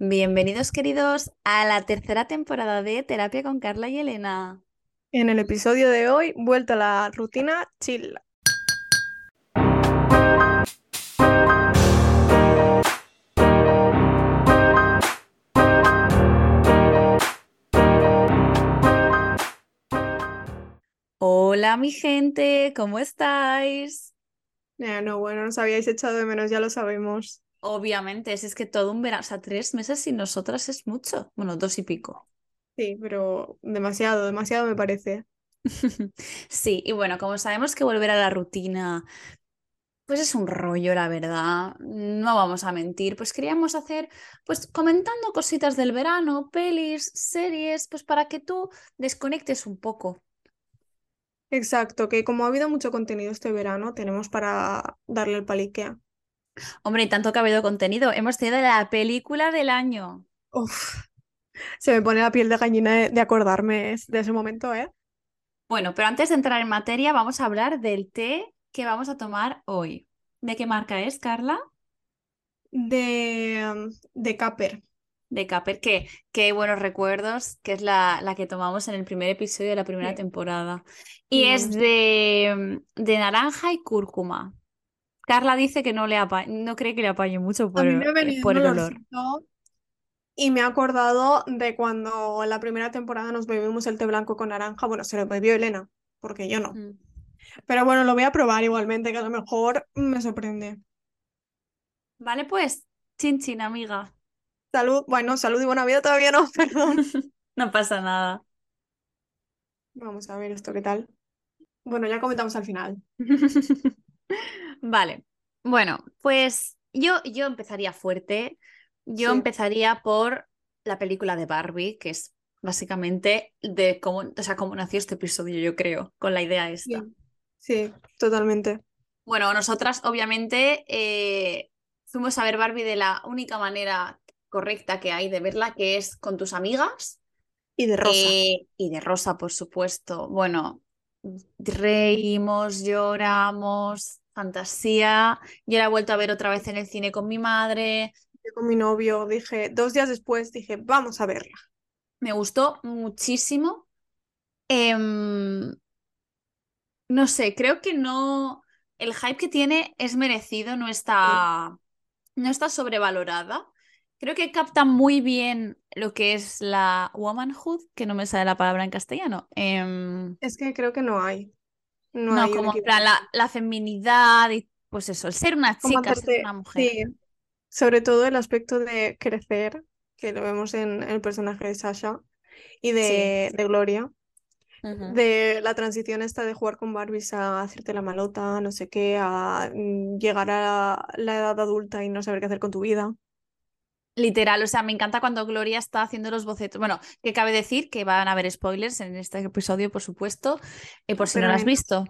Bienvenidos queridos a la tercera temporada de Terapia con Carla y Elena. En el episodio de hoy, vuelta a la rutina chill. Hola mi gente, ¿cómo estáis? Eh, no, bueno, nos habíais echado de menos, ya lo sabemos. Obviamente, es, es que todo un verano, o sea, tres meses sin nosotras es mucho. Bueno, dos y pico. Sí, pero demasiado, demasiado me parece. Sí, y bueno, como sabemos que volver a la rutina, pues es un rollo, la verdad, no vamos a mentir, pues queríamos hacer, pues comentando cositas del verano, pelis, series, pues para que tú desconectes un poco. Exacto, que como ha habido mucho contenido este verano, tenemos para darle el palique. Hombre, y tanto que ha habido contenido, hemos tenido la película del año. Uf, se me pone la piel de gallina de, de acordarme de ese momento, ¿eh? Bueno, pero antes de entrar en materia, vamos a hablar del té que vamos a tomar hoy. ¿De qué marca es, Carla? De, de Caper. De Caper, que qué buenos recuerdos, que es la, la que tomamos en el primer episodio de la primera Sí. temporada. Y Sí, es de, de naranja y cúrcuma. Carla dice que no le apa- no cree que le apañe mucho A por, mí el- me ha venido por el olor. y me he acordado de cuando en la primera temporada nos bebimos el té blanco con naranja. Bueno, se lo bebió Elena, porque yo no. Mm. Pero bueno, lo voy a probar igualmente, que a lo mejor me sorprende. Vale, pues, chin chin, amiga. Salud, bueno, salud y buena vida todavía no, perdón. No pasa nada. Vamos a ver esto, ¿qué tal? Bueno, ya comentamos al final. Vale, bueno, pues yo, yo empezaría fuerte. Yo Sí. empezaría por la película de Barbie, que es básicamente de cómo, o sea, cómo nació este episodio, yo creo, con la idea esta. Sí, sí, totalmente. Bueno, nosotras obviamente eh, fuimos a ver Barbie de la única manera correcta que hay de verla, que es con tus amigas Y de rosa. eh, y de Rosa, por supuesto. Bueno, reímos, lloramos, fantasía. Yo la he vuelto a ver otra vez en el cine con mi madre. Yo con mi novio dije, dos días después dije, vamos a verla. Me gustó muchísimo. Em, no sé, creo que no. El hype que tiene es merecido, no está, no está sobrevalorada. Creo que capta muy bien lo que es la womanhood, que no me sale la palabra en castellano. Em, Es que creo que no hay. No, No, hay un como en plan equivalente. la, la feminidad y pues eso, el ser una Como chica, ser una mujer. sí, sobre todo el aspecto de crecer, que lo vemos en el personaje de Sasha y de, de Gloria, de la transición esta de jugar con Barbies a hacerte la malota, no sé qué, a mm, llegar a la edad adulta y no saber qué hacer con tu vida. Literal, o sea, me encanta cuando Gloria está haciendo los bocetos. Bueno, que cabe decir que van a haber spoilers en este episodio, por supuesto, y por si no lo has visto.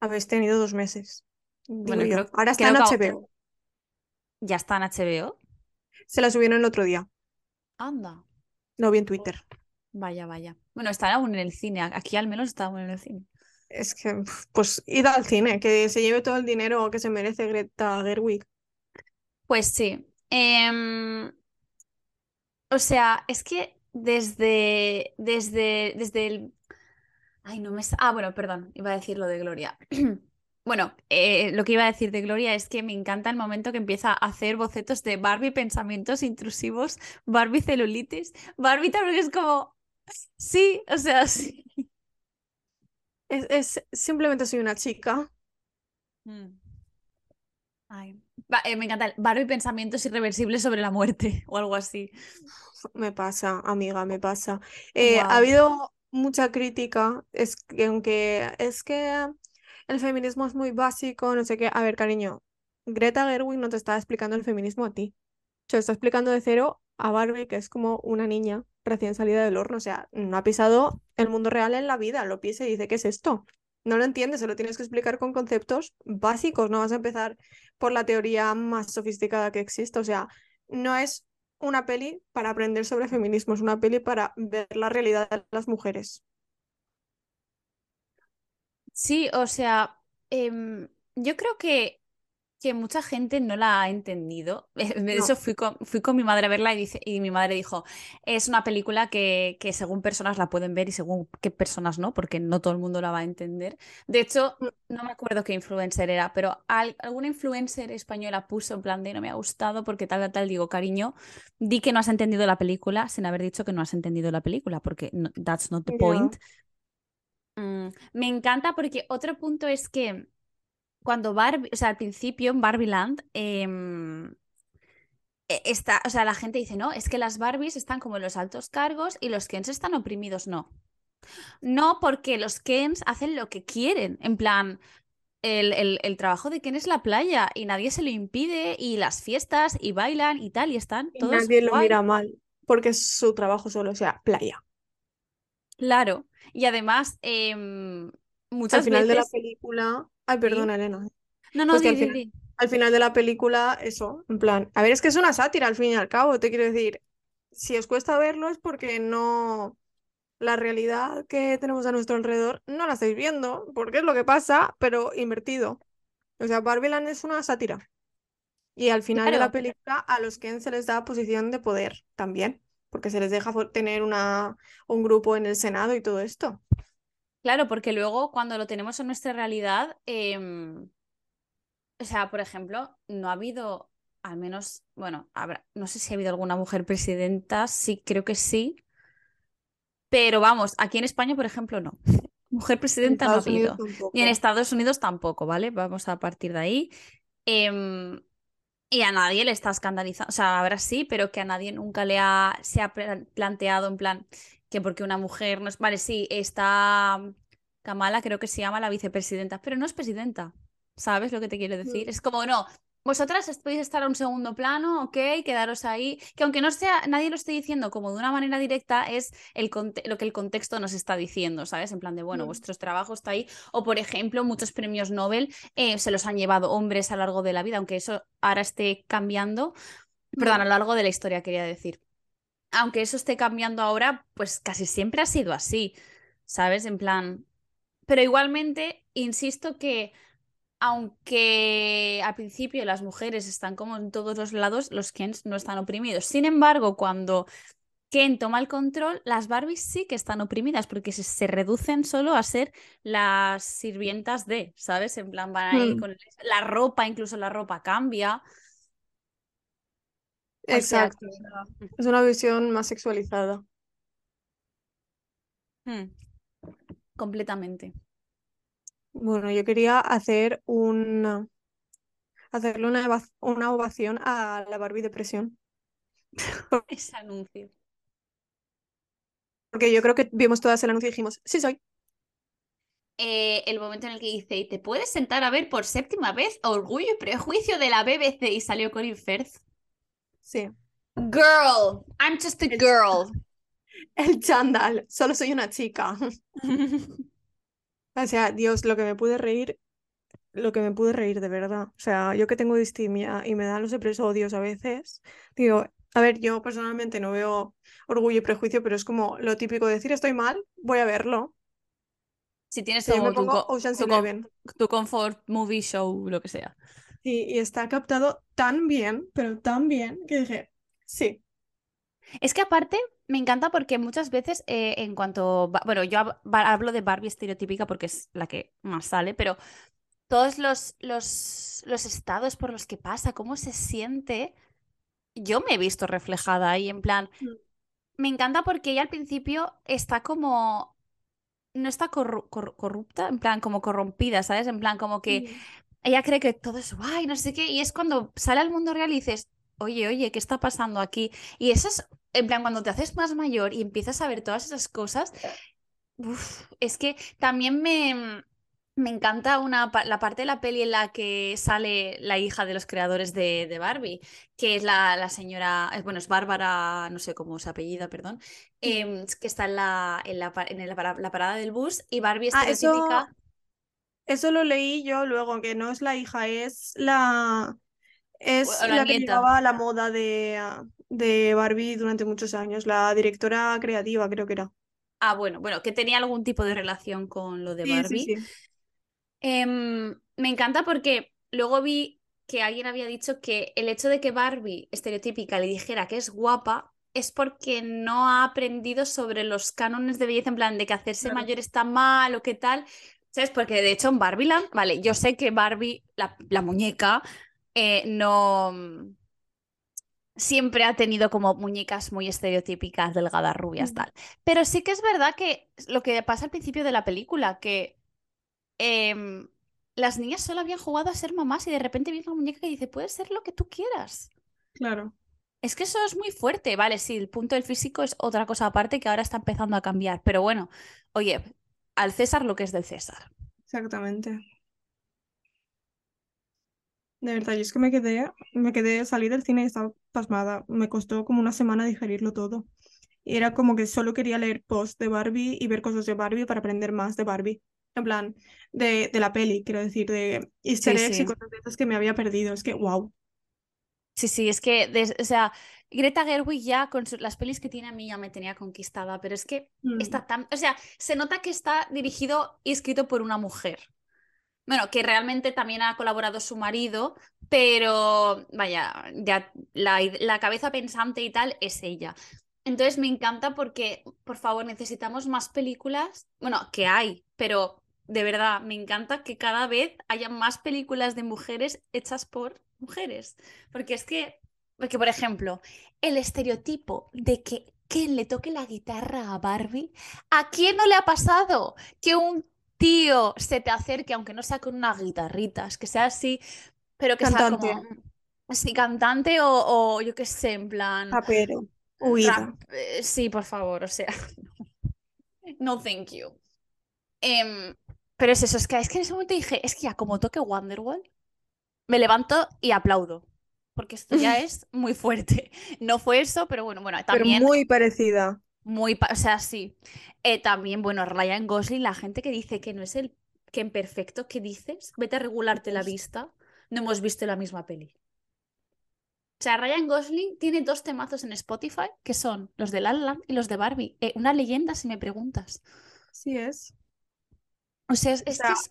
habéis tenido dos meses, Bueno, creo- Ahora está creo en que- HBO. Ya está en HBO. Se la subieron el otro día, Anda. lo vi en Twitter. Vaya, vaya. Bueno, está aún en el cine. Aquí al menos está aún en el cine. Es que, pues, id al cine, que se lleve todo el dinero que se merece Greta Gerwig. Pues sí. Em, o sea, es que desde, desde, desde el... Ay, no me... Ah, bueno, perdón, iba a decir lo de Gloria. Bueno, eh, lo que iba a decir de Gloria es que me encanta el momento que empieza a hacer bocetos de Barbie pensamientos intrusivos, Barbie celulitis, Barbie también es como... Sí, o sea, sí. Es, es- simplemente soy una chica. Mm. Ay. Eh, me encanta Barbie pensamientos irreversibles sobre la muerte o algo así. Me pasa, amiga, me pasa. Eh, ha habido mucha crítica, es que aunque es que el feminismo es muy básico, no sé qué. A ver, cariño, Greta Gerwig no te está explicando el feminismo a ti. Se lo está explicando de cero a Barbie, que es como una niña recién salida del horno. O sea, no ha pisado el mundo real en la vida, lo pisa y dice, ¿qué es esto? No lo entiendes, se lo tienes que explicar con conceptos básicos, no vas a empezar por la teoría más sofisticada que existe. O sea, no es una peli para aprender sobre feminismo, es una peli para ver la realidad de las mujeres. Sí, o sea, em, yo creo que, que mucha gente no la ha entendido. De eso fui con, fui con mi madre a verla y, dice, y mi madre dijo, es una película que, que, según personas la pueden ver y según qué personas no, porque no todo el mundo la va a entender. De hecho, Mm. no me acuerdo qué influencer era, pero al, alguna influencer española puso en plan de no me ha gustado porque tal, tal, tal. Digo, cariño, di que no has entendido la película sin haber dicho que no has entendido la película, porque no, that's not the point. Mm, me encanta porque otro punto es que cuando Barbie, o sea, al principio en Barbieland, em, e- está, o sea, la gente dice, no, es que las Barbies están como en los altos cargos y los Kens están oprimidos. No. No, porque los Kens hacen lo que quieren. En plan, el, el- el trabajo de Ken es la playa y nadie se lo impide y las fiestas y bailan y tal y están Y todos nadie lo mira mal, porque su trabajo solo, sea, playa. Claro. Y además, Al final de la película. Ay, Sí. perdona, Elena. No, no, Pues di, al di, final, di. al final de la película, eso, en plan. A ver, es que es una sátira al fin y al cabo, te quiero decir. Si os cuesta verlo es porque no. La realidad que tenemos a nuestro alrededor no la estáis viendo, porque es lo que pasa, pero invertido. O sea, Barbieland es una sátira. Y al final de la película a los Ken se les da posición de poder también, porque se les deja tener una, un grupo en el Senado y todo esto. Claro, porque luego cuando lo tenemos en nuestra realidad, em, o sea, por ejemplo, no ha habido, al menos, bueno, habrá, no sé si ha habido alguna mujer presidenta, sí, creo que sí, pero vamos, aquí en España, por ejemplo, no. Mujer En presidenta no ha habido. Ni en. Estados Unidos tampoco, ¿vale? Vamos a partir de ahí. Em, y a nadie le está escandalizando, o sea, ahora sí, pero que a nadie nunca le ha, se ha pla- planteado en plan que porque una mujer no es, vale, sí, está Kamala, creo que se llama la vicepresidenta, pero no es presidenta, ¿sabes lo que te quiero decir? Mm. Es como, no, vosotras podéis estar a un segundo plano, ok, quedaros ahí, que aunque no sea, nadie lo esté diciendo como de una manera directa, es el lo que el contexto nos está diciendo, ¿sabes? En plan de, bueno, Mm. vuestro trabajo está ahí, o por ejemplo, muchos premios Nobel eh, se los han llevado hombres a lo largo de la vida, aunque eso ahora esté cambiando, perdón, a Mm. lo largo de la historia quería decir. Aunque eso esté cambiando ahora, pues casi siempre ha sido así, ¿sabes? En plan, pero igualmente, insisto que aunque al principio las mujeres están como en todos los lados, los Kens no están oprimidos. Sin embargo, cuando Ken toma el control, las Barbies sí que están oprimidas porque se, se reducen solo a ser las sirvientas de, ¿sabes? En plan, van ahí Mm. con el- la ropa, incluso la ropa cambia. Exacto. Es una visión más sexualizada. Mm, completamente. Bueno, yo quería hacer un, hacerle una, una ovación a la Barbie depresión. Ese anuncio. Porque yo creo que vimos todas el anuncio y dijimos, sí soy. Eh, el momento en el que dice, ¿y te puedes sentar a ver por séptima vez Orgullo y Prejuicio de la BBC? Y salió Colin Firth. Sí. Girl, I'm just a girl. El chándal, solo soy una chica. O sea, Dios, lo que me pude reír, lo que me pude reír de verdad. O sea, yo que tengo distimia y me dan los episodios a veces, digo, a ver, yo personalmente no veo Orgullo y Prejuicio, pero es como lo típico de decir estoy mal, voy a verlo. Si tienes como tu, tu, tu comfort movie show, lo que sea. Y, y está captado tan bien, pero tan bien, que dije, sí. Es que aparte me encanta porque muchas veces eh, en cuanto, bueno, yo hablo de Barbie estereotípica porque es la que más sale, pero todos los, los, los estados por los que pasa, cómo se siente, yo me he visto reflejada ahí en plan, Mm. me encanta porque ella al principio está como, no está corru- corru- corrupta, en plan como corrompida, ¿sabes? En plan como que Mm. Ella cree que todo es guay, no sé qué, y es cuando sale al mundo real y dices, oye, oye, ¿qué está pasando aquí? Y eso es, en plan, cuando te haces más mayor y empiezas a ver todas esas cosas, uf, es que también me, me encanta una, la parte de la peli en la que sale la hija de los creadores de, de Barbie, que es la, la señora, bueno, es Bárbara, no sé cómo se apellida, perdón, em, que está en la, en la, en la para- la parada del bus y Barbie Ah, eso, estereotípica. Eso lo leí yo luego, que no es la hija, es la, es la la que llevaba la moda de, ah, de Barbie durante muchos años, la directora creativa creo que era. Ah, bueno, bueno, que tenía algún tipo de relación con lo de Sí, sí, Barbie. sí. Em, me encanta porque luego vi que alguien había dicho que el hecho de que Barbie estereotípica le dijera que es guapa es porque no ha aprendido sobre los cánones de belleza, en plan de que hacerse Claro. mayor está mal o qué tal. ¿Sabes? Porque de hecho en Barbieland, vale, yo sé que Barbie, la, la muñeca, eh, no siempre ha tenido como muñecas muy estereotípicas, delgadas, rubias, Mm. tal. Pero sí que es verdad que lo que pasa al principio de la película, que em, las niñas solo habían jugado a ser mamás y de repente viene una muñeca que dice, puedes ser lo que tú quieras. Claro. Es que eso es muy fuerte, vale, sí, el punto del físico es otra cosa aparte que ahora está empezando a cambiar, pero bueno, oye, al César lo que es del César. Exactamente. De verdad, yo es que me quedé, me quedé, salí del cine y estaba pasmada. Me costó como una semana digerirlo todo. Y era como que solo quería leer posts de Barbie y ver cosas de Barbie para aprender más de Barbie. En plan, de, de la peli, quiero decir, de easter Sí, eggs sí. y cosas de esas que me había perdido. Es que, wow. Sí, sí, es que, des- o sea, Greta Gerwig ya con su- las pelis que tiene a mí ya me tenía conquistada, pero es que Mm, está tan, o sea, se nota que está dirigido y escrito por una mujer. Bueno, que realmente también ha colaborado su marido, pero vaya, ya la, la cabeza pensante y tal es ella. Entonces me encanta porque, por favor, necesitamos más películas. Bueno, que hay, pero de verdad, me encanta que cada vez haya más películas de mujeres hechas por mujeres. Porque es que, porque por ejemplo, el estereotipo de que Ken le toque la guitarra a Barbie, ¿a quién no le ha pasado que un tío se te acerque, aunque no sea con unas guitarritas, que sea así, pero que Cantante. sea como así cantante o, o yo qué sé, en plan Rapero. Huida. Eh, sí, por favor, o sea, no thank you. Em, pero es eso, es que, es que en ese momento dije, es que ya como toque Wonderwall, me levanto y aplaudo. Porque esto ya es muy fuerte. No fue eso, pero bueno, bueno, Pero muy parecida. muy, pa- o sea, sí. Eh, también, bueno, Ryan Gosling, la gente que dice que no es el que en perfecto, ¿qué dices? Vete a regularte la Dios. vista. No hemos visto la misma peli. O sea, Ryan Gosling tiene dos temazos en Spotify, que son los de La La Land y los de Barbie. Eh, una leyenda, si me preguntas. Sí es. O sea, es, es que es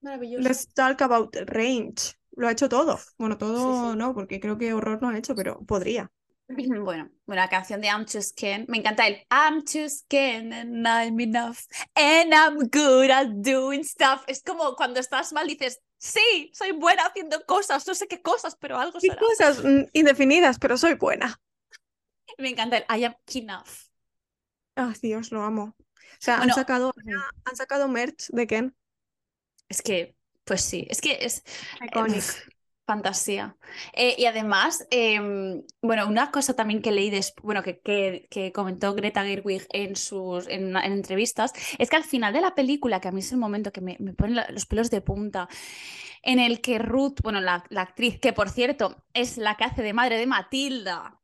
maravilloso. Let's talk about range. Lo ha hecho todo. Bueno, todo sí. no, porque creo que horror no ha hecho, pero podría. Bueno, la canción de I'm Too Scared, me encanta el I'm Too Scared and I'm enough and I'm good at doing stuff. Es como cuando estás mal dices, sí, soy buena haciendo cosas, no sé qué cosas, pero algo será. cosas mm, indefinidas, pero soy buena. Me encanta el I am enough. Ah, Dios, lo amo. O sea, han sacado, han sacado merch de Ken. es que, pues sí, es que es eh, Iconic. fantasía. Eh, y además, em, bueno, una cosa también que leí, des- bueno, que, que, que comentó Greta Gerwig en sus en, en entrevistas, es que al final de la película, que a mí es el momento que me, me ponen los pelos de punta, en el que Ruth, bueno, la, la actriz, que por cierto es la que hace de madre de Matilda,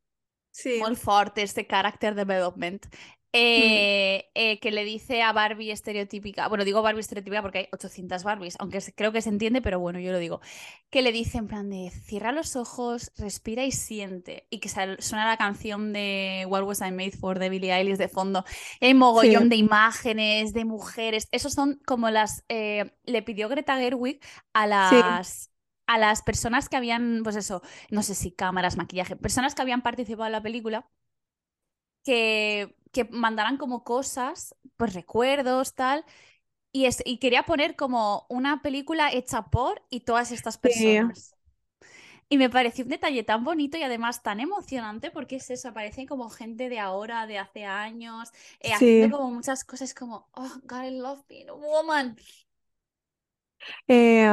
Sí. muy fuerte este character development. Eh, eh, que le dice a Barbie estereotípica, bueno, digo Barbie estereotípica porque hay 800 Barbies, aunque creo que se entiende, pero bueno, yo lo digo, que le dice en plan de cierra los ojos, respira y siente, y que suena la canción de What Was I Made For de Billie Eilish de fondo, y hay mogollón Sí. de imágenes, de mujeres, esos son como las, eh, le pidió Greta Gerwig a Sí. las... A las personas que habían, pues eso, no sé si cámaras, maquillaje, personas que habían participado en la película, que, que mandaran como cosas, pues recuerdos, tal. Y, es, y quería poner como una película hecha por y todas estas Sí. personas. Y me pareció un detalle tan bonito y además tan emocionante porque es eso, aparecen como gente de ahora, de hace años, eh, haciendo Sí. como muchas cosas como, oh, God, I love being a woman. Eh,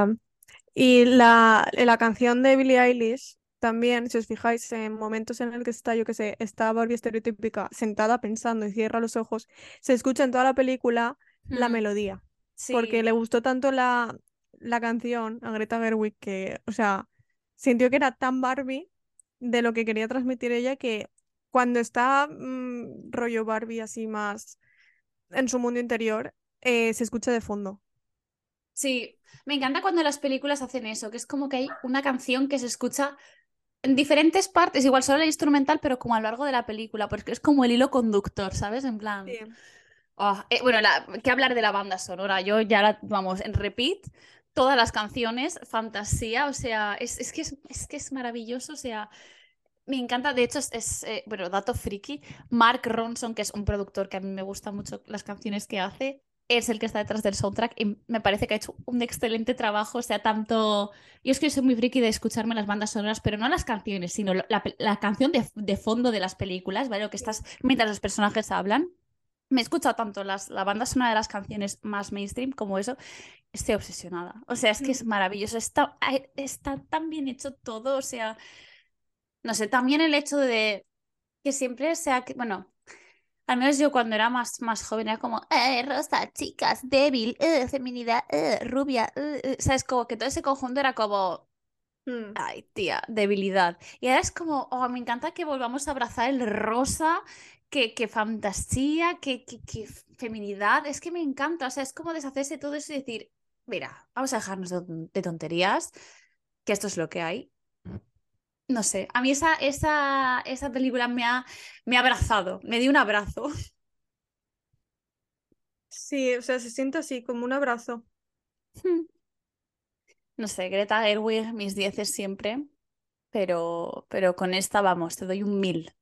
y la, la canción de Billie Eilish también, si os fijáis, en momentos en el que está, yo que sé, está Barbie estereotípica sentada pensando y cierra los ojos, se escucha en toda la película la melodía. Porque le gustó tanto la, la canción a Greta Gerwig que, o sea, sintió que era tan Barbie de lo que quería transmitir ella que cuando está mm, rollo Barbie así más en su mundo interior, eh, se escucha de fondo. sí. Me encanta cuando las películas hacen eso, que es como que hay una canción que se escucha en diferentes partes, igual solo el instrumental, pero como a lo largo de la película, porque es como el hilo conductor, ¿sabes? En plan. Sí. Oh, eh, bueno, la, ¿qué hablar de la banda sonora? Yo ya la, vamos, en repeat, todas las canciones, fantasía, o sea, es, es que, es, es que es maravilloso, o sea, me encanta, de hecho, es, es, eh, bueno, dato friki, Mark Ronson, que es un productor que a mí me gustan mucho las canciones que hace, es el que está detrás del soundtrack y me parece que ha hecho un excelente trabajo, o sea, tanto... Yo es que soy muy friki de escucharme las bandas sonoras, pero no las canciones, sino la, la canción de, de, fondo de las películas, ¿vale? Lo que estás mientras los personajes hablan. Me he escuchado tanto las, la banda sonora de las canciones más mainstream como eso. Estoy obsesionada. O sea, es que es maravilloso. Está, está tan bien hecho todo. O sea, no sé, también el hecho de que siempre sea bueno, al menos yo cuando era más, más joven era como, eh, rosa, chicas, débil, eh, feminidad, eh, rubia, eh, eh", ¿sabes? Como que todo ese conjunto era como, Mm. ay, tía, debilidad. Y ahora es como, oh, me encanta que volvamos a abrazar el rosa, que, que fantasía, que, que, que feminidad, es que me encanta, o sea, es como deshacerse todo eso y decir, mira, vamos a dejarnos de, de tonterías, que esto es lo que hay. No sé, a mí esa, esa, esa película me ha, me ha abrazado, me dio un abrazo. Sí, o sea, se siente así, como un abrazo. No sé, Greta Gerwig, mis dieces siempre, pero, pero con esta vamos, te doy un mil.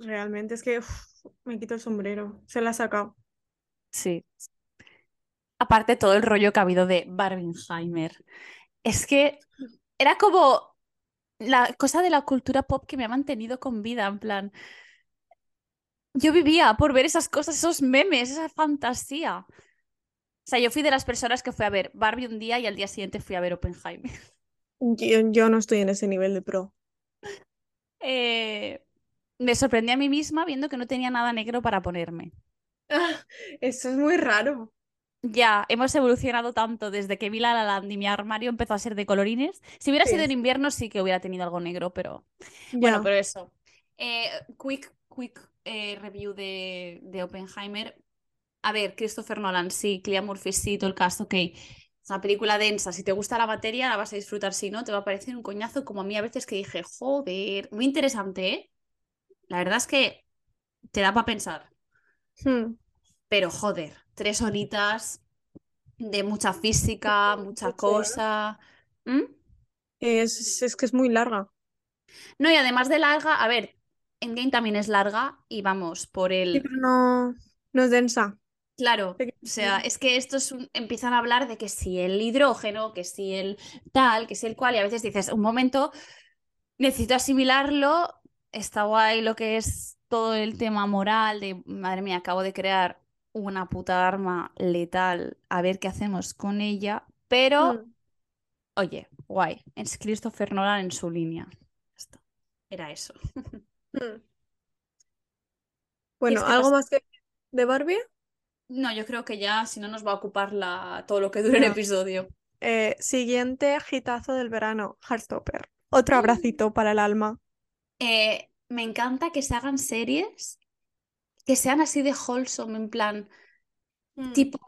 Realmente es que uf, me quito el sombrero, se la ha sacado. Sí. Aparte todo el rollo que ha habido de Barbenheimer. Es que era como la cosa de la cultura pop que me ha mantenido con vida, en plan. Yo vivía por ver esas cosas, esos memes, esa fantasía. O sea, yo fui de las personas que fui a ver Barbie un día y al día siguiente fui a ver Oppenheimer. Yo, yo no estoy en ese nivel de pro. Eh, me sorprendí a mí misma viendo que no tenía nada negro para ponerme. Eso es muy raro. Ya, hemos evolucionado tanto desde que vi La La Land y mi armario empezó a ser de colorines. Si hubiera Sí, sido en invierno sí que hubiera tenido algo negro, pero... Bueno, pero eso. Eh, quick, quick eh, review de, de Oppenheimer. A ver, Christopher Nolan, sí, Cillian Murphy, sí, todo el cast, ok. Es una película densa. Si te gusta la materia, la vas a disfrutar. Si no, te va a parecer un coñazo, como a mí a veces que dije, joder, muy interesante, ¿eh? La verdad es que te da para pensar. Hmm. Pero joder, tres horitas de mucha física, mucha cosa. ¿Mm? Es, es que es muy larga. No, y además de larga, a ver, Endgame también es larga y vamos por Sí, el. pero no, no es densa. Claro, o sea, es que estos un- empiezan a hablar de que si el hidrógeno, que si el tal, que si el cual, y a veces dices, un momento, necesito asimilarlo, está guay lo que es todo el tema moral de, madre mía, acabo de crear una puta arma letal, a ver qué hacemos con ella, pero, Hmm. oye, guay, es Christopher Nolan en su línea. Era eso. ¿Quieres Bueno, que ¿algo más que de Barbie? No, yo creo que ya, si no nos va a ocupar la... todo lo que dure el episodio. Eh, siguiente hitazo del verano, Heartstopper. Otro abracito para el alma. Eh, me encanta que se hagan series que sean así de wholesome, en plan, Hmm. tipo,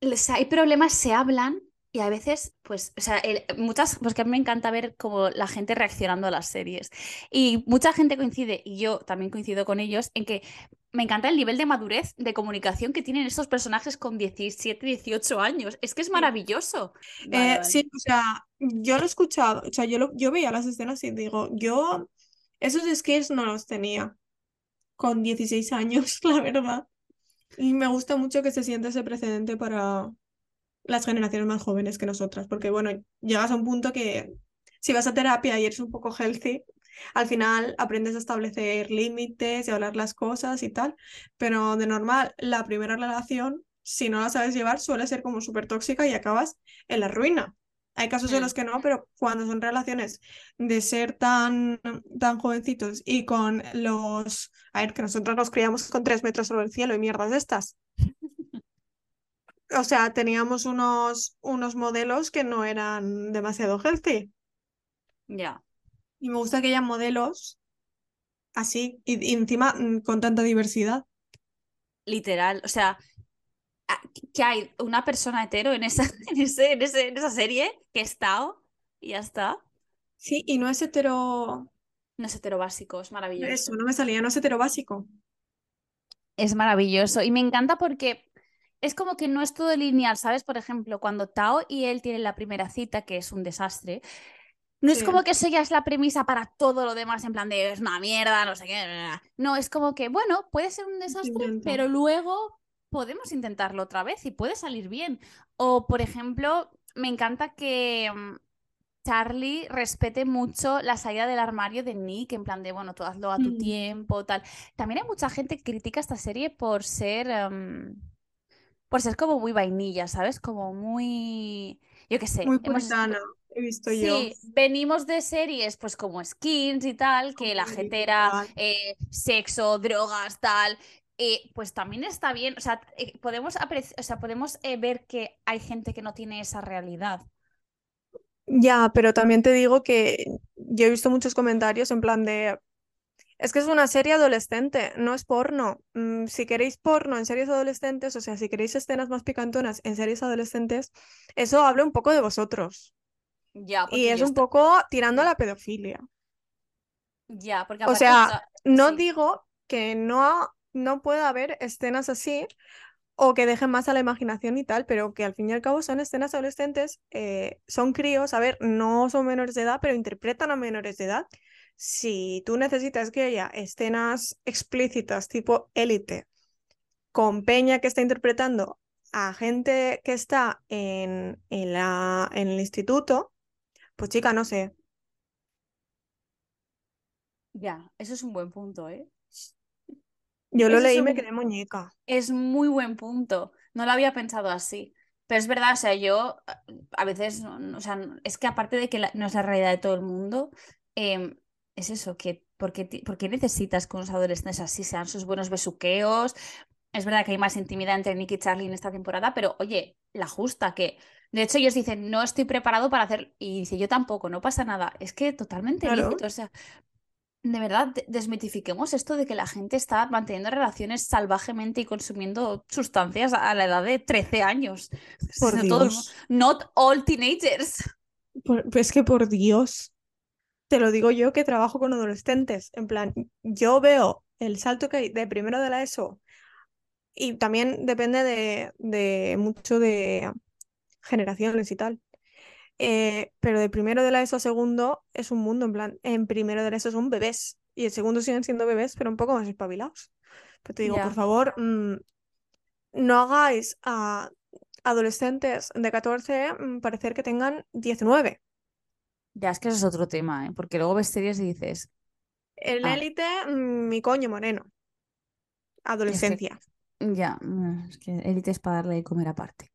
les- hay problemas, se hablan y a veces, pues, o sea, el- muchas, pues que a mí me encanta ver como la gente reaccionando a las series. Y mucha gente coincide, y yo también coincido con ellos, en que me encanta el nivel de madurez de comunicación que tienen estos personajes con 17, 18 años. Es que es Sí. maravilloso. Eh, Vale, vale. sí, o sea, yo lo he escuchado, o sea, yo, lo- yo veía las escenas y digo, yo esos skills no los tenía con 16 años, la verdad. Y me gusta mucho que se sienta ese precedente para las generaciones más jóvenes que nosotras, porque bueno, llegas a un punto que si vas a terapia y eres un poco healthy, al final aprendes a establecer límites y hablar las cosas y tal, pero de normal, la primera relación, si no la sabes llevar, suele ser como súper tóxica y acabas en la ruina. Hay casos en los que no, pero cuando son relaciones de ser tan, tan jovencitos y con los... A ver, que nosotros nos criamos con tres metros sobre el cielo y mierdas de estas. O sea, teníamos unos, unos modelos que no eran demasiado healthy. Ya. Y me gusta que hayan modelos así y, y encima mm, con tanta diversidad. Literal, o sea, que hay una persona hetero en esa, en ese, en ese- en esa serie que es Tao y ya está. Sí, y no es hetero... No es hetero básico, es maravilloso. Eso, no me salía, no es hetero básico. Es maravilloso y me encanta porque es como que no es todo lineal, ¿sabes? Por ejemplo, cuando Tao y él tienen la primera cita, que es un desastre, no es como que eso ya es la premisa para todo lo demás, en plan de es una mierda, no sé qué. bla, bla". No, es como que, bueno, puede ser un desastre, pero luego podemos intentarlo otra vez y puede salir bien. O, por ejemplo, me encanta que mm, Charlie respete mucho la salida del armario de Nick, en plan de, bueno, tú hazlo a tu Mm, tiempo, tal. También hay mucha gente que critica esta serie por ser, em, por ser como muy vainilla, ¿sabes? Como muy, yo qué sé, Muy hemos... puritana, he visto yo. Sí, venimos de series pues como Skins y tal, que la gente era eh, sexo, drogas, tal. Eh, pues también está bien, o sea, eh, podemos, apreci- o sea, podemos eh, ver que hay gente que no tiene esa realidad. Ya, pero también te digo que yo he visto muchos comentarios en plan de, es que es una serie adolescente, no es porno. Mm, si queréis porno en series adolescentes, o sea, si queréis escenas más picantonas en series adolescentes, eso habla un poco de vosotros. Ya, Y es un estoy... poco tirando a la pedofilia. Ya, porque O sea, no sí, digo que no, no pueda haber escenas así o que dejen más a la imaginación y tal, pero que al fin y al cabo son escenas adolescentes, eh, son críos, a ver, no son menores de edad, pero interpretan a menores de edad. Si tú necesitas que haya escenas explícitas tipo élite con Peña que está interpretando a gente que está en, en la, en el instituto, pues chica, no sé. ya, eso es un buen punto, ¿eh? Yo lo leí y me quedé muñeca. Es muy buen punto. No lo había pensado así. Pero es verdad, o sea, yo a veces, o sea, es que aparte de que la- no es la realidad de todo el mundo, em, es eso, que ¿por qué, ti- por qué necesitas que unos adolescentes así sean sus buenos besuqueos? Es verdad que hay más intimidad entre Nick y Charlie en esta temporada, pero oye, la justa, que de hecho ellos dicen, no estoy preparado para hacer, y dice, yo tampoco, no pasa nada. Es que totalmente Claro, lícito, o sea, de verdad, de- desmitifiquemos esto de que la gente está manteniendo relaciones salvajemente y consumiendo sustancias a la edad de 13 años. por No Dios. Not all teenagers. Por- es que por Dios. Te lo digo yo que trabajo con adolescentes. En plan, yo veo el salto que hay de primero de la ESO y también depende de, de mucho de generaciones y tal. Eh, pero de primero de la ESO a segundo es un mundo, en plan, en primero de la ESO son bebés y en segundo siguen siendo bebés, pero un poco más espabilados. Pero te digo, por Ya, favor, mm, no hagáis a adolescentes de 14 mm, parecer que tengan 19. ya es que eso es otro tema, ¿eh? Porque luego ves series y dices, El ah, élite, mm, mi coño moreno. es que Adolescencia. ya, mm, es que élite es para darle de comer aparte.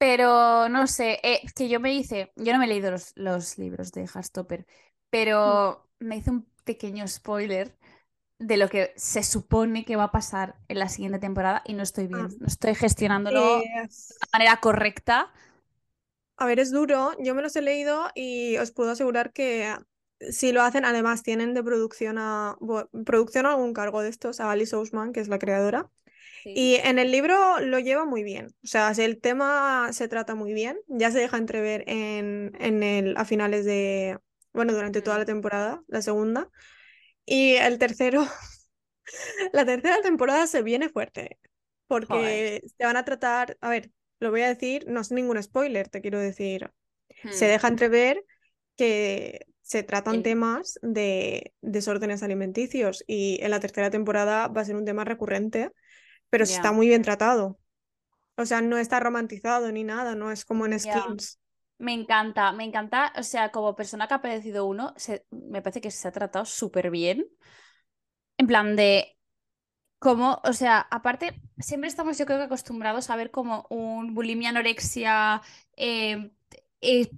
Pero no sé, eh, es que yo me hice, yo no me he leído los, los libros de Hardstopper, pero me hice un pequeño spoiler de lo que se supone que va a pasar en la siguiente temporada y no estoy Ah, bien, no estoy gestionándolo de una manera correcta. a ver, es duro. Yo me los he leído y os puedo asegurar que si lo hacen, además tienen de producción a producción a algún cargo de estos, a Alice Ousman, que es la creadora. Sí. Y en el libro lo lleva muy bien. O sea, si el tema se trata muy bien. Ya se deja entrever en, en el, a finales de, bueno, durante toda la temporada, la segunda. Y el tercero, la tercera temporada se viene fuerte. Joder. Porque se van a tratar, a ver, lo voy a decir, no es ningún spoiler, te quiero decir. Se Mm, deja entrever que se tratan el- temas de desórdenes alimenticios y en la tercera temporada va a ser un tema recurrente, pero está ya, muy bien tratado. O sea, no está romantizado ni nada, no es como en. Skins. Me encanta, me encanta, o sea, como persona que ha padecido uno, se- me parece que se ha tratado súper bien. En plan de cómo, o sea, aparte, siempre estamos yo creo que acostumbrados a ver como un bulimia, anorexia, eh, eh,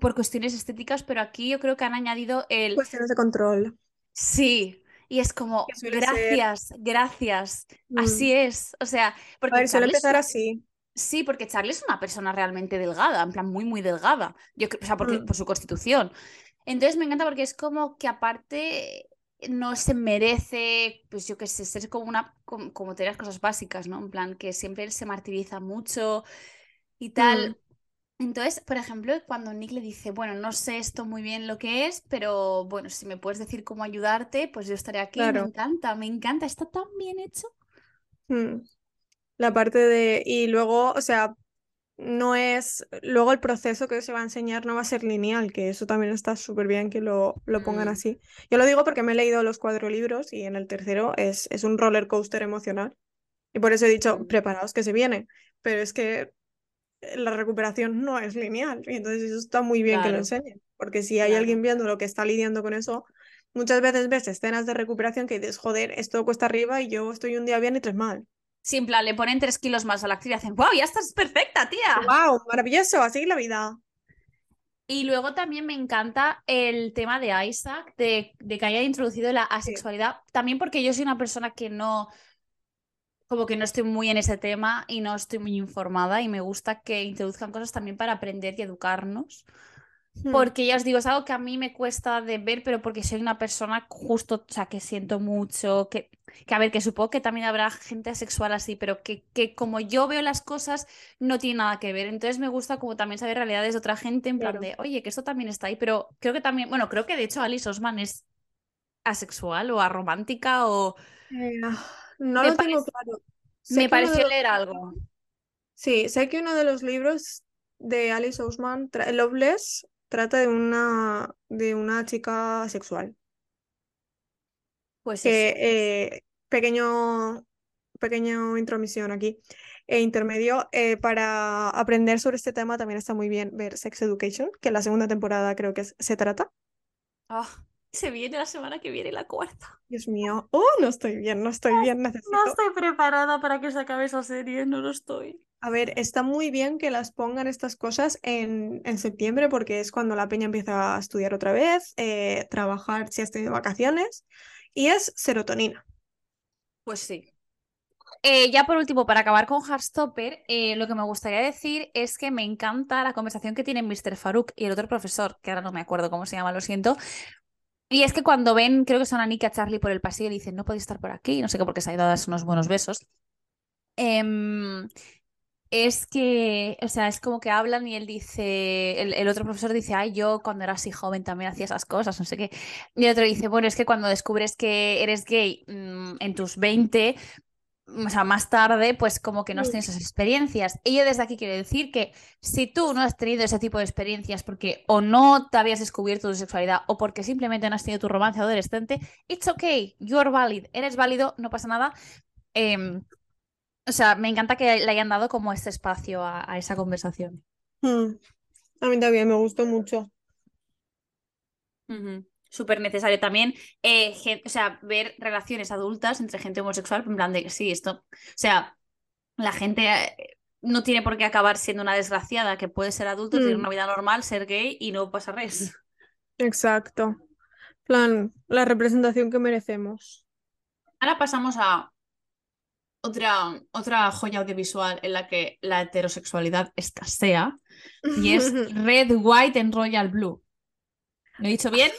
por cuestiones estéticas, pero aquí yo creo que han añadido el Cuestiones de control, sí, y es como, ser... gracias, gracias, mm, así es, o sea, A porque ver, suele empezar así. Sí, porque Charlie es una persona realmente delgada, en plan muy, muy delgada. Yo, o sea, porque, Mm, por su constitución. Entonces me encanta porque es como que aparte no se merece, pues yo qué sé, ser como una, como, como tener las cosas básicas, ¿no? En plan que siempre él se martiriza mucho y mm, tal. Entonces, por ejemplo, cuando Nick le dice, bueno, no sé esto muy bien lo que es, pero bueno, si me puedes decir cómo ayudarte, pues yo estaré aquí. Me encanta, me encanta, está tan bien hecho. mm. La parte de... Y luego, o sea, no es... Luego el proceso que se va a enseñar no va a ser lineal, que eso también está súper bien que lo, lo pongan Mm, así. Yo lo digo porque me he leído los cuatro libros y en el tercero es, es un roller coaster emocional. Y por eso he dicho, mm, preparaos que se viene. Pero es que la recuperación no es lineal. Y entonces eso está muy bien que lo enseñen. Porque si hay alguien viendo lo que está lidiando con eso, muchas veces ves escenas de recuperación que dices, joder, esto cuesta arriba y yo estoy un día bien y tres mal. Sí, en plan, le ponen tres kilos más a la actriz y hacen, ¡Wow! Ya estás perfecta, tía. ¡Wow! Maravilloso, así es la vida. Y luego también me encanta el tema de Isaac, de, de que haya introducido la Sí, asexualidad, también porque yo soy una persona que no, como que no estoy muy en ese tema y no estoy muy informada y me gusta que introduzcan cosas también para aprender y educarnos. Hmm, Porque ya os digo, es algo que a mí me cuesta de ver, pero porque soy una persona justo, o sea, que siento mucho, que, que a ver, que supongo que también habrá gente asexual así, pero que, que como yo veo las cosas no tiene nada que ver. Entonces me gusta como también saber realidades de otra gente, en plan de, oye, que esto también está ahí, pero creo que también, bueno, creo que de hecho Alice Osman es asexual o aromántica o Eh, no me lo tengo claro. Sé me pareció los leer algo. sí, sé que uno de los libros de Alice Ousman, Loveless, trata de una, de una chica sexual. Pues Que, eh, pequeño, pequeño intromisión aquí. E intermedio, eh, para aprender sobre este tema también está muy bien ver Sex Education, que en la segunda temporada creo que se trata. Ah, se viene la semana que viene la cuarta. Dios mío, oh, no estoy bien, no estoy bien, No estoy preparada para que se acabe esa serie, no lo estoy. A ver, está muy bien que las pongan estas cosas en, en septiembre porque es cuando la peña empieza a estudiar otra vez, eh, trabajar si has tenido vacaciones y es serotonina. Pues sí. Eh, ya por último, para acabar con Heartstopper, eh, lo que me gustaría decir es que me encanta la conversación que tienen Mr. Farouk y el otro profesor, que ahora no me acuerdo cómo se llama, lo siento. Y es que cuando ven, creo que son a Nick y a Charlie por el pasillo y dicen, no podéis estar por aquí, no sé qué, porque se ha ido a darse unos buenos besos. Em, es que, o sea, es como que hablan y él dice, el, el otro profesor dice, ay, yo cuando era así joven también hacía esas cosas, no sé qué. Y el otro dice, bueno, es que cuando descubres que eres gay mm, en tus 20 o sea, más tarde, pues como que no has Mm. tenido esas experiencias. Y yo desde aquí quiero decir que si tú no has tenido ese tipo de experiencias porque o no te habías descubierto tu sexualidad o porque simplemente no has tenido tu romance adolescente, it's okay, you're valid, eres válido, no pasa nada. Em, o sea, me encanta que le hayan dado como este espacio a, a esa conversación. Mm, A mí también me gustó mucho. Súper necesario también, eh, o sea, ver relaciones adultas entre gente homosexual, en plan de que sí, esto, o sea, la gente eh, no tiene por qué acabar siendo una desgraciada, que puede ser adulto, tener Mm, una vida normal, ser gay y no pasa res. Exacto. Plan, la representación que merecemos. Ahora pasamos a otra, otra joya audiovisual en la que la heterosexualidad escasea y es Red, White and Royal Blue. ¿Lo he dicho bien?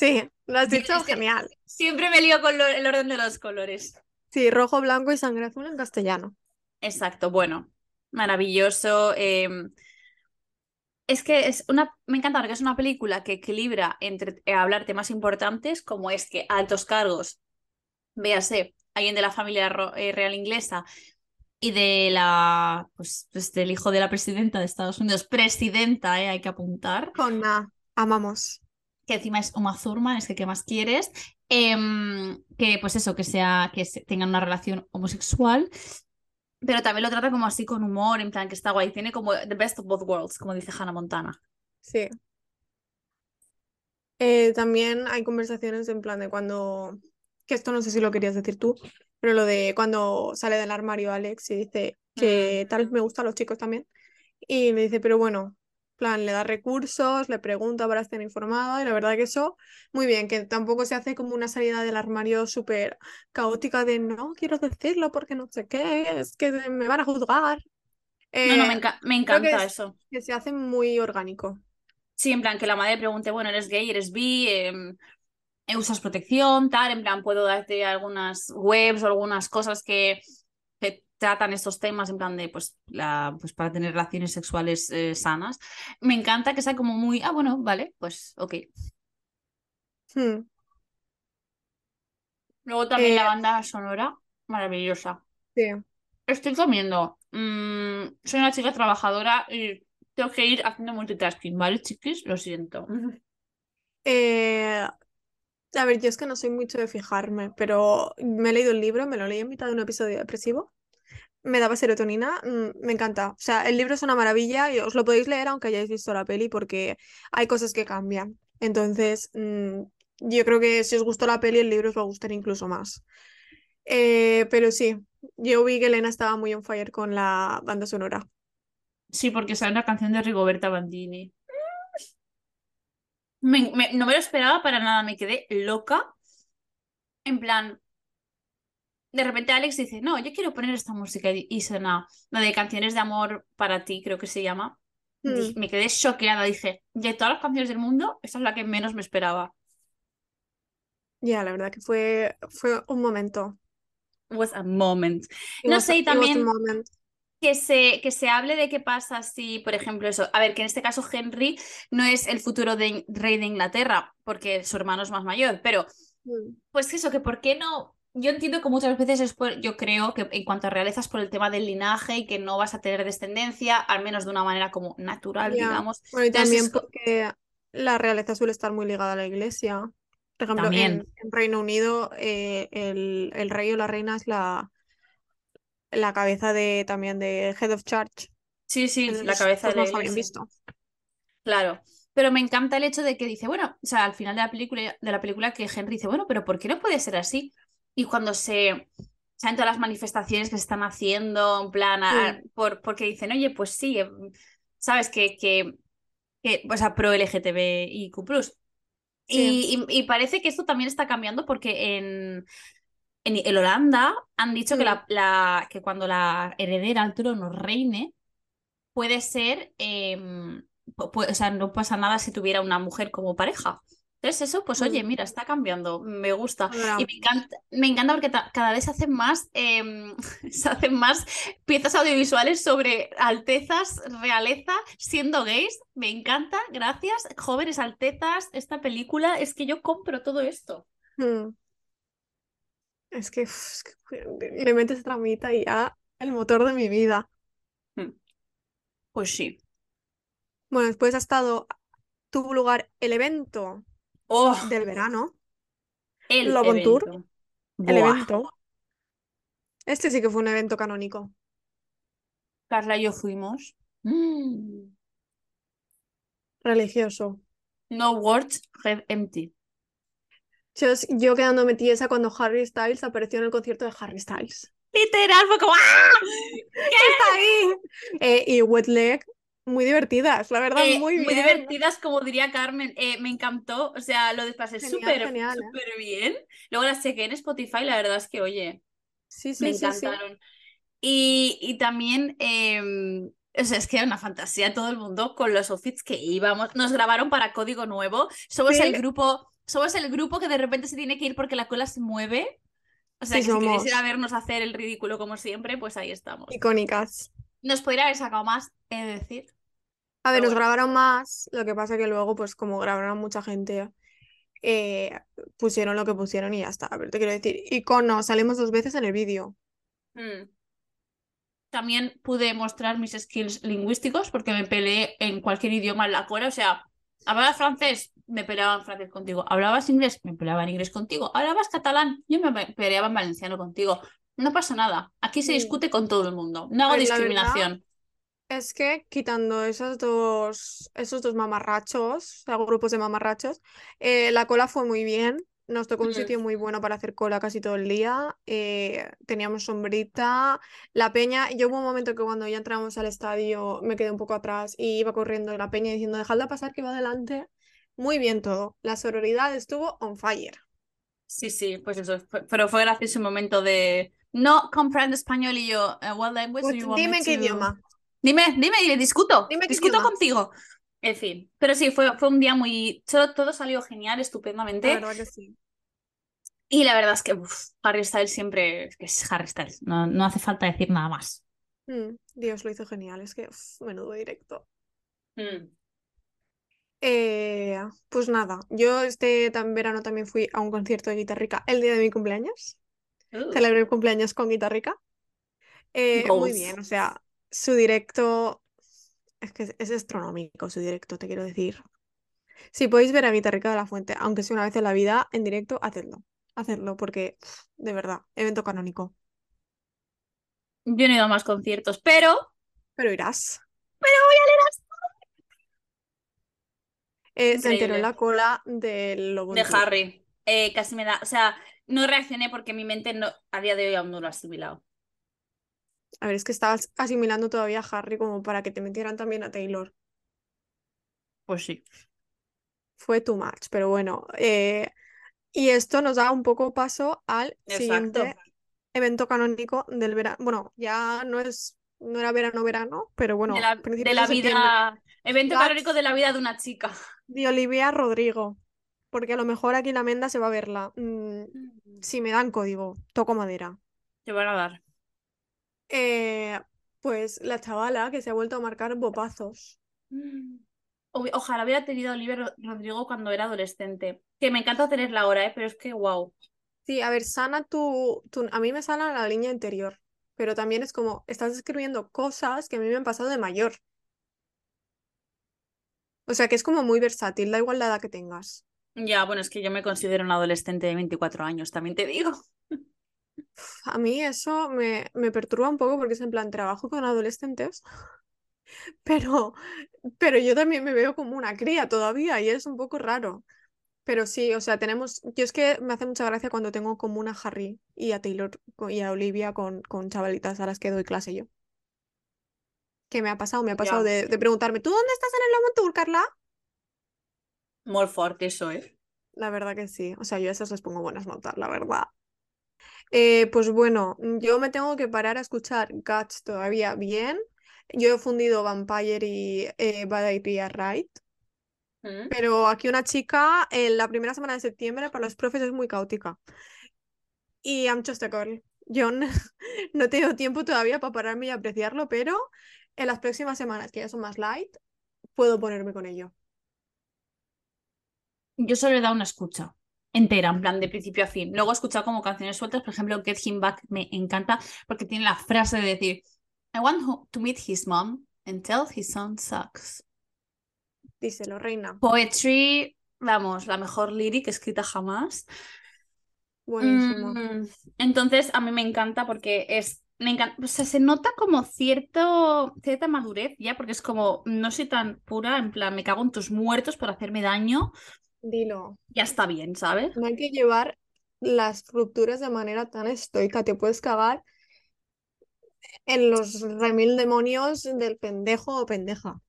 Sí, lo has Yo- dicho es que genial. siempre me lío con lo- el orden de los colores. Sí, rojo, blanco y sangre azul en castellano. Exacto, bueno, maravilloso. eh, es que es una, me encanta porque es una película que equilibra entre eh, hablar temas importantes, como es que altos cargos, véase, alguien de la familia eh, real inglesa y de la, pues, pues, del hijo de la presidenta de Estados Unidos, presidenta, eh, hay que apuntar, Con A, amamos. Que encima es Uma Thurman, es que ¿qué más quieres? Em, que pues eso, que sea, que tengan una relación homosexual. Pero también lo trata como así con humor, en plan que está guay. Tiene como the best of both worlds, como dice Hannah Montana. Sí. Eh, también hay conversaciones en plan de cuando, que esto no sé si lo querías decir tú, pero lo de cuando sale del armario Alex y dice Mm, que tal vez me gustan los chicos también. Y le dice, pero bueno, plan, le da recursos, le pregunta para estar informada y la verdad que eso, muy bien, que tampoco se hace como una salida del armario súper caótica de no quiero decirlo porque no sé qué, es que me van a juzgar. No, no, me, Eh, enca- me creo que, encanta es, eso. que se hace muy orgánico. Sí, en plan que la madre pregunte, bueno, ¿eres gay? ¿Eres bi? Em, eh, ¿usas protección? Tal, en plan, puedo darte algunas webs o algunas cosas que, que tratan estos temas, en plan de, pues, la, pues para tener relaciones sexuales eh, sanas. Me encanta que sea como muy, ah, bueno, vale, pues, ok. Hmm. Luego también Eh, la banda sonora, maravillosa. sí. Estoy comiendo. Mm, soy una chica trabajadora y tengo que ir haciendo multitasking, ¿vale, chiquis? Lo siento. Eh, a ver, yo es que no soy mucho de fijarme, pero me he leído el libro, me lo leí en mitad de un episodio depresivo. Me daba serotonina, mm, me encanta. O sea, el libro es una maravilla y os lo podéis leer aunque hayáis visto la peli porque hay cosas que cambian. Entonces, mm, yo creo que si os gustó la peli, el libro os va a gustar incluso más. Eh, pero sí, yo vi que Elena estaba muy on fire con la banda sonora. Sí, porque sale una canción de Rigoberta Bandini. No me lo esperaba para nada, me quedé loca. En plan, de repente Alex dice, no, yo quiero poner esta música y y suena la de canciones de amor para ti, creo que se llama. Mm, me quedé choqueada, dije, de todas las canciones del mundo, esta es la que menos me esperaba. Ya, la verdad que fue, fue un momento. Was a moment. It No was sé, y también que se, que se hable de qué pasa si, por ejemplo, eso. A ver, que en este caso Henry no es el futuro de, rey de Inglaterra, porque su hermano es más mayor, pero Mm, pues eso, que por qué no. Yo entiendo que muchas veces es por, yo creo que en cuanto a realeza es por el tema del linaje y que no vas a tener descendencia, al menos de una manera como natural, digamos. Bueno, y Entonces, también porque la realeza suele estar muy ligada a la iglesia. Por ejemplo, en, También. en Reino Unido, eh, el, el rey o la reina es la, la cabeza de también de Head of Church. Sí, sí, la cabeza de la iglesia. visto. Claro, pero me encanta el hecho de que dice, bueno, o sea, al final de la película, de la película que Henry dice, bueno, pero ¿por qué no puede ser así? Y cuando se saben todas las manifestaciones que se están haciendo, en plan, a- por, porque dicen, oye, pues sí, eh, sabes que, que, que o sea, pro LGTBIQ+. sí. Y, y, y parece que esto también está cambiando porque en, en, en Holanda han dicho que, la, la- que cuando la heredera al trono reine, puede ser, em, o sea, no pasa nada si tuviera una mujer como pareja. Entonces eso, pues oye, mm. mira, está cambiando, me gusta. Y me encanta, me encanta porque cada vez se hacen más, em, se hacen más piezas audiovisuales sobre altezas, realeza, siendo gays. Me encanta, gracias. Jóvenes altezas, esta película, es que yo compro todo esto. mm, es que, es que le metes tramita y ya el motor de mi vida. Mm, Pues sí. Bueno, después ha estado, tuvo lugar el evento Oh, del verano, el Love on Tour, evento. el Buah. evento. Este sí que fue un evento canónico. Carla y yo fuimos. Mm. religioso. No words, head empty. Yo, yo quedándome tiesa cuando Harry Styles apareció en el concierto de Harry Styles. Literal, fue como ¡ah! ¡Está ahí! Eh, y Wet Leg, muy divertidas, la verdad, Eh, muy muy bien. divertidas, como diría Carmen. Eh, me encantó. O sea, lo Genial, súper ¿eh? súper bien. Luego las chequé en Spotify, la verdad es que, oye, Sí, me sí, sí, sí. encantaron. Y, y también, em, o sea, es que era una fantasía todo el mundo con los outfits que íbamos. Nos grabaron para Código Nuevo. Somos el grupo, somos el grupo que de repente se tiene que ir porque la cola se mueve. O sea, Sí, que si queréis ir a vernos hacer el ridículo como siempre, pues ahí estamos. Icónicas. Nos podría haber sacado más, he de decir. A ver, nos bueno. grabaron más, lo que pasa que luego, pues como grabaron a mucha gente, eh, pusieron lo que pusieron y ya está. A ver, te quiero decir, icono, salimos dos veces en el vídeo. Mm. También pude mostrar mis skills lingüísticos porque me peleé en cualquier idioma en la cora. O sea, hablabas francés, me peleaba en francés contigo. Hablabas inglés, me peleaba en inglés contigo. Hablabas catalán, yo me pe- peleaba en valenciano contigo. No pasa nada. Aquí se Mm. discute con todo el mundo. No hago ver, verdad discriminación. Es que quitando esos dos, esos dos mamarrachos, o sea, grupos de mamarrachos, eh, la cola fue muy bien. Nos tocó un Mm. sitio muy bueno para hacer cola casi todo el día. eh, teníamos sombrita, la peña. Yo hubo un momento que cuando ya entramos al estadio me quedé un poco atrás y iba corriendo la peña diciendo, dejadla pasar que va adelante. Muy bien todo. La sororidad estuvo on fire. Sí, sí, pues eso. pero fue gracioso un momento de no comprendo español y yo, "Eh, what language do Pues you want me dime qué to-" idioma. Dime, dime, dime, discuto, Dime discuto idioma. contigo. En fin, pero sí, fue, fue un día muy... Todo, todo salió genial, La estupendamente. verdad que sí. Y la verdad es que uf, Harry Styles siempre es que es Harry Styles. No, no hace falta decir nada más. Mm, Dios lo hizo genial. Es que, uf, menudo directo. Mm. Eh, pues nada, yo este verano también fui a un concierto de Guitarrica el día de mi cumpleaños. Uh. Celebré el cumpleaños con Guitarrica. Eh, muy bien, o sea, su directo es que es, astronómico, su directo, te quiero decir. Si podéis ver a Guitarrica de la Fuente, aunque sea una vez en la vida, en directo, hacedlo. Hacedlo, porque, de verdad, evento canónico. Yo no he ido a más conciertos, pero. Pero irás. Pero voy a leer Eh, se enteró en la cola del Lobo de. Harry. Eh, casi me da. O sea, no reaccioné porque mi mente no, a día de hoy aún no lo ha asimilado. A ver, es que estabas asimilando todavía a Harry como para que te metieran también a Taylor. Pues sí. Fue too much, pero bueno. eh, y esto nos da un poco paso al Exacto. siguiente evento canónico del verano. Bueno, ya no es, no era verano-verano, pero bueno, de la, de principios la de septiembre. vida. Evento canónico de la vida de una chica. De Olivia Rodrigo. Porque a lo mejor aquí la Menda se va a verla. Mm, si me dan código, toco madera. Te van a dar. Eh, pues la chavala que se ha vuelto a marcar bopazos. O- Ojalá hubiera tenido a Olivia Ro- Rodrigo cuando era adolescente. Que me encanta tenerla ahora, ¿eh? pero es que wow. Sí, a ver, sana tu, tu- A mí me sana la línea interior. Pero también es como, estás escribiendo cosas que a mí me han pasado de mayor. O sea que es como muy versátil, da igual la edad que tengas. Ya, bueno, es que yo me considero una adolescente de 24 años, también te digo. A mí eso me, me perturba un poco porque es en plan, trabajo con adolescentes, pero, pero yo también me veo como una cría todavía y es un poco raro. Pero sí, o sea, tenemos, yo es que me hace mucha gracia cuando tengo como una Harry y a Taylor y a Olivia con, con chavalitas a las que doy clase yo. ¿Qué me ha pasado? Me ha pasado de, de preguntarme, ¿tú dónde estás en el Lomo Tour, Carla? Muy fuerte eso, ¿eh? La verdad que sí, o sea, yo a esas les pongo buenas notas, la verdad. Eh, pues bueno, yo me tengo que parar a escuchar Guts todavía bien. Yo he fundido Vampire y eh, Bad Idea Right. Mm. Pero aquí una chica en la primera semana de septiembre para los profes es muy caótica. Y I'm just a girl. Yo no, no he tenido tiempo todavía para pararme y apreciarlo, pero en las próximas semanas, que ya son más light, puedo ponerme con ello. Yo solo he dado una escucha entera, en plan de principio a fin. Luego he escuchado como canciones sueltas, por ejemplo, Get Him Back me encanta porque tiene la frase de decir I want to meet his mom and tell his son sucks. Díselo, reina. Poetry, vamos, la mejor lyric escrita jamás. Buenísimo. Mm, entonces, a mí me encanta porque es, me encanta, o sea, se nota como cierto, cierta madurez ya, porque es como, no soy tan pura, en plan, me cago en tus muertos por hacerme daño, Dilo. ya está bien, ¿sabes? No hay que llevar las rupturas de manera tan estoica. Te puedes cagar en los remil demonios del pendejo o pendeja.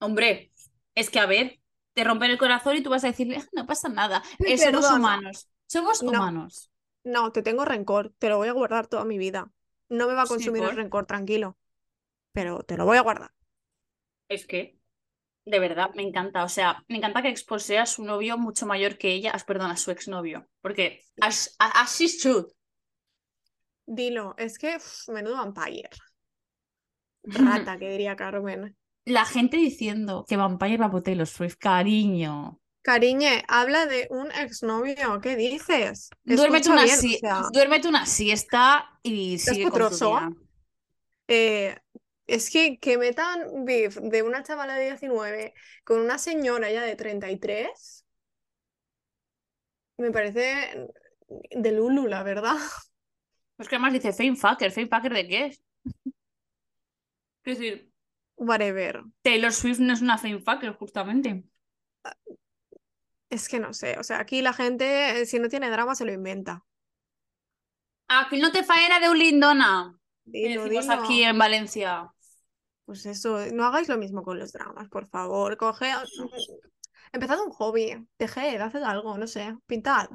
Hombre, es que a ver, te rompen el corazón y tú vas a decirle, "Ah, no pasa nada, eh, somos perdono". humanos, somos No. humanos. No, te tengo rencor. Te lo voy a guardar toda mi vida. No me va a consumir el rencor, tranquilo. Pero te lo voy a guardar. Es que, de verdad, me encanta. O sea, me encanta que expose a su novio mucho mayor que ella, perdón, a su exnovio. Porque as, a- as. Dilo, es que uf, menudo vampire. Rata, que diría Carmen. La gente diciendo que Vampire va por Taylor Swift, cariño. Cariñe, habla de un exnovio. ¿Qué dices? Duérmete una, bien, o si- sea, duérmete una siesta y ¿Estás sigue con tu día. eh, es que que metan beef de una chavala de 19 con una señora ya de 33 me parece de Lulu, la verdad. Pues que además dice Fame Fucker, ¿Fame Fucker de qué es? Es decir, Whatever. Taylor Swift no es una Fame Fucker, justamente. Es que no sé, o sea, aquí la gente, eh, si no tiene drama, se lo inventa. Aquí no te faena de un lindona. decimos aquí en Valencia. Pues eso, no hagáis lo mismo con los dramas, por favor. Coge, empezad un hobby, tejed, haced algo, no sé, pintad.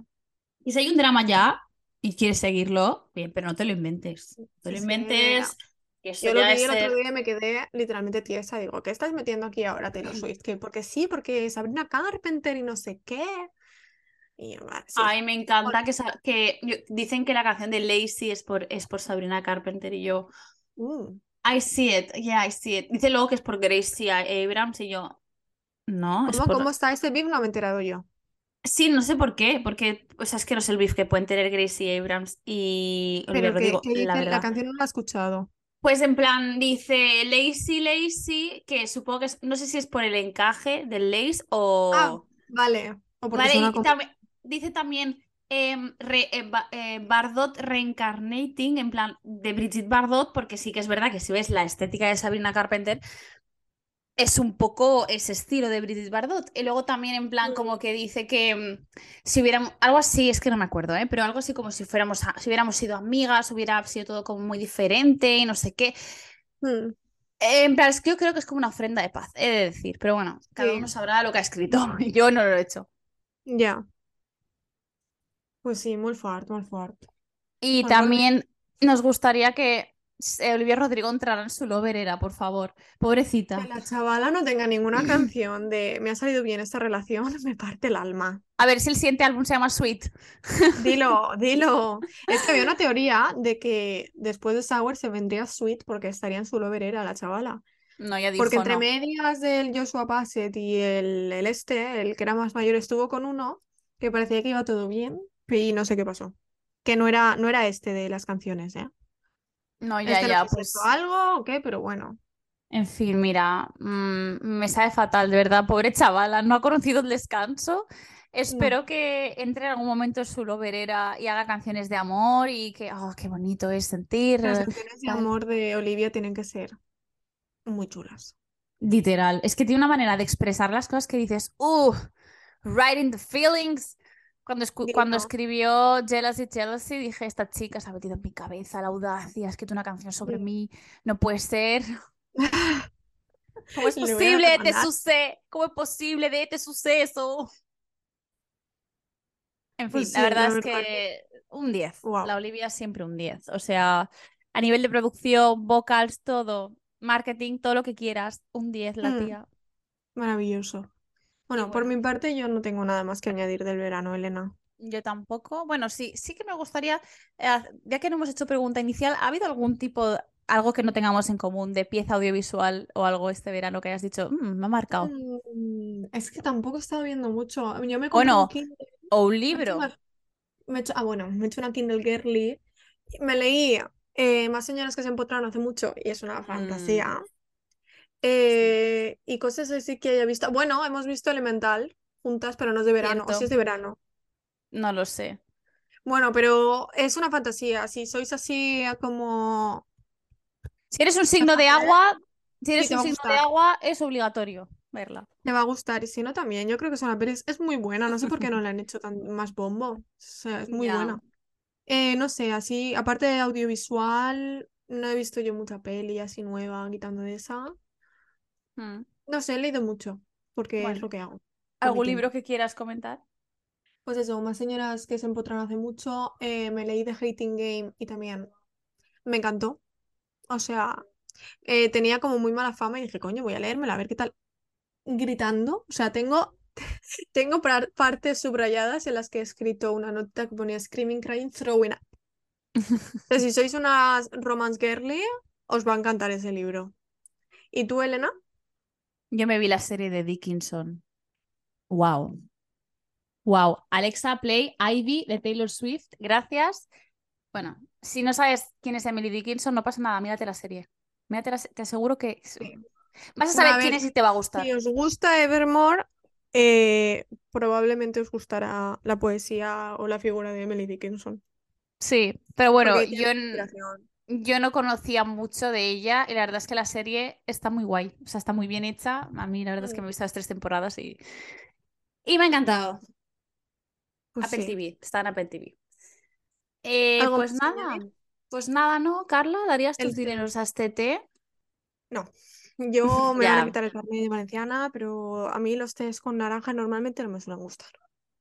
Y si hay un drama ya y quieres seguirlo, bien, pero no te lo inventes. No te lo Sí, sí. inventes. Que eso Yo lo vi el otro día y me quedé literalmente tiesa. Digo, ¿qué estás metiendo aquí ahora, Taylor Swift? Que porque sí, porque Sabrina Carpenter y no sé qué. Y yo, vale, sí. Ay, me encanta que, que dicen que la canción de Lazy es por, es por Sabrina Carpenter y yo, Mm. I see it, yeah, I see it. Dice luego que es por Gracie Abrams y yo, no, es ¿Cómo, por... cómo está este beef? No me he enterado yo. Sí, no sé por qué, porque, o sea, es que no sé el beef que pueden tener Gracie Abrams y Olivia Pero que, Rodrigo, que la canción no la he escuchado. Pues en plan, dice Lazy, Lazy, que supongo que es, no sé si es por el encaje del lace Ah, o... vale. O porque Vale, suena y como... dice también em, re- eh, Ba- eh, Bardot Reincarnating, en plan, de Brigitte Bardot, porque sí que es verdad que si ves la estética de Sabrina Carpenter, es un poco ese estilo de Brigitte Bardot. Y luego también en plan como que dice que si hubiéramos, algo así, es que no me acuerdo, ¿eh? Pero algo así como si fuéramos, a- si hubiéramos sido amigas, hubiera sido todo como muy diferente y no sé qué. Mm, Eh, En plan, es que yo creo que es como una ofrenda de paz, he de decir, pero bueno, cada uno sabrá lo que ha escrito. Yo no lo he hecho. ya. Pues sí, muy fuerte, muy fuerte. Y también nos gustaría que eh, Olivia Rodrigo entrara en su loverera, por favor. Que Pobrecita. la chavala no tenga ninguna canción de me ha salido bien esta relación, me parte el alma. A ver si el siguiente álbum se llama Sweet. Dilo, dilo. Es que había una teoría de que después de Sour se vendría Sweet porque estaría en su loverera la chavala. No, ya Porque dijo entre no. medias del Joshua Bassett y el, el este, el que era más mayor, estuvo con uno que parecía que iba todo bien y no sé qué pasó. Que no era, no era este de las canciones, ¿eh? No, ya, Este ya, pues. algo o qué, pero bueno. En fin, mira, mm, me sabe fatal, de verdad. Pobre chavala, no ha conocido el descanso. No. Espero que entre en algún momento en su loberera y haga canciones de amor y que, oh, qué bonito es sentir. Las canciones de amor de Olivia tienen que ser muy chulas. Literal, es que tiene una manera de expresar las cosas que dices, uh, right in the feelings. Cuando, escu- cuando escribió Jealousy, Jealousy, dije, esta chica se ha metido en mi cabeza la audacia, ha escrito una canción sobre Sí. mí, no puede ser. ¿Cómo es posible? Te demandar. sucede. ¿Cómo es posible de este suceso? En Pues fin, la sí, verdad es que un 10. Wow. La Olivia siempre un 10. O sea, a nivel de producción, vocals, todo, marketing, todo lo que quieras, un 10 la Mm, tía. maravilloso. Bueno, por mi parte yo no tengo nada más que añadir del verano, Elena. Yo tampoco. Bueno, sí, sí que me gustaría, eh, ya que no hemos hecho pregunta inicial, ¿ha habido algún tipo, algo que no tengamos en común de pieza audiovisual o algo este verano que hayas dicho, "Mm, me ha marcado? Mm, es que tampoco he estado viendo mucho. Yo me un Bueno, Kindle. o un me he hecho libro. una- me he hecho- ah, bueno, me he hecho una Kindle Girly. Me leí eh, Más señoras que se empotraron hace mucho y es una Mm, fantasía. sí, Eh, y cosas así que haya visto. Bueno, hemos visto Elemental juntas, pero no es de verano. O si es de verano. No lo sé. Bueno, pero es una fantasía. Si sois así como... Si eres un signo de agua, si eres un signo de agua, es obligatorio verla. Te va a gustar. Y si no, también. Yo creo que es una peli... Es muy buena. No sé por qué no le han hecho tan más bombo. O sea, es muy buena. Eh, no sé, así, aparte de audiovisual, no he visto yo mucha peli así nueva, quitando de esa. Mm. No sé, he leído mucho, porque es lo que hago ¿algún libro que quieras comentar? Pues eso, más señoras que se empotraron hace mucho. eh, me leí The Hating Game y también me encantó. O sea, eh, tenía como muy mala fama y dije, coño, voy a leérmela, a ver qué tal. Gritando, o sea, tengo, tengo par- partes subrayadas en las que he escrito una nota que ponía Screaming, Crying, Throwing up. Entonces, si sois unas romance girly, os va a encantar ese libro. ¿Y tú, Elena? Yo me vi la serie de Dickinson. Wow. Wow. Alexa, play Ivy de Taylor Swift. Gracias. Bueno, si no sabes quién es Emily Dickinson, no pasa nada. Mírate la serie. Mírate la se- te aseguro que vas a saber a quién es y te va a si gustar. os gusta Evermore, eh, probablemente os gustará la poesía o la figura de Emily Dickinson. Sí, pero bueno, yo, tiene n- inspiración. Yo no conocía mucho de ella y la verdad es que la serie está muy guay. O sea, está muy bien hecha. A mí la verdad es que Mm, me he visto las tres temporadas y, y me ha encantado. Pues Apple sí. TV, está en Apple TV. Eh, ¿Algo pues nada, pues nada, ¿no? Carla, ¿darías tus El dineros a este té? No. Yo me van a quitar el carnet de valenciana, pero a mí los tés con naranja normalmente no me suelen gustar.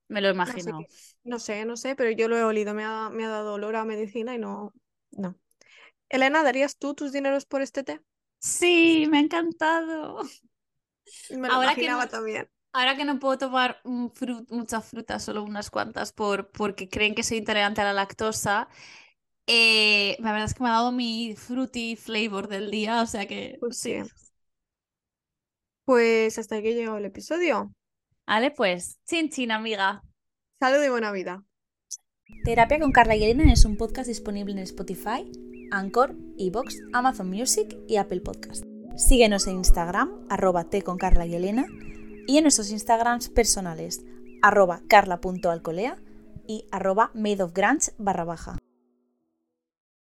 me lo he No sé imaginado. qué. No sé, no sé, pero yo lo he olido. Me ha, me ha dado olor a medicina y no. No. Elena, ¿darías tú tus dineros por este té? Sí, me ha encantado. Me lo Ahora que no, imaginaba también. ahora que no puedo tomar muchas frutas, solo unas cuantas, por, porque creen que soy intolerante a la lactosa, eh, la verdad es que me ha dado mi fruity flavor del día, o sea que Pues sí. Pues hasta aquí llegado el episodio. Vale, pues, chin chin, amiga. Salud y buena vida. Terapia con Carla y Elena es un podcast disponible en Spotify, Anchor, Evox, Amazon Music y Apple Podcast. Síguenos en Instagram, arroba T con Carla y Elena, y en nuestros Instagrams personales, arroba carla.alcolea y arroba madeofgrange barra baja.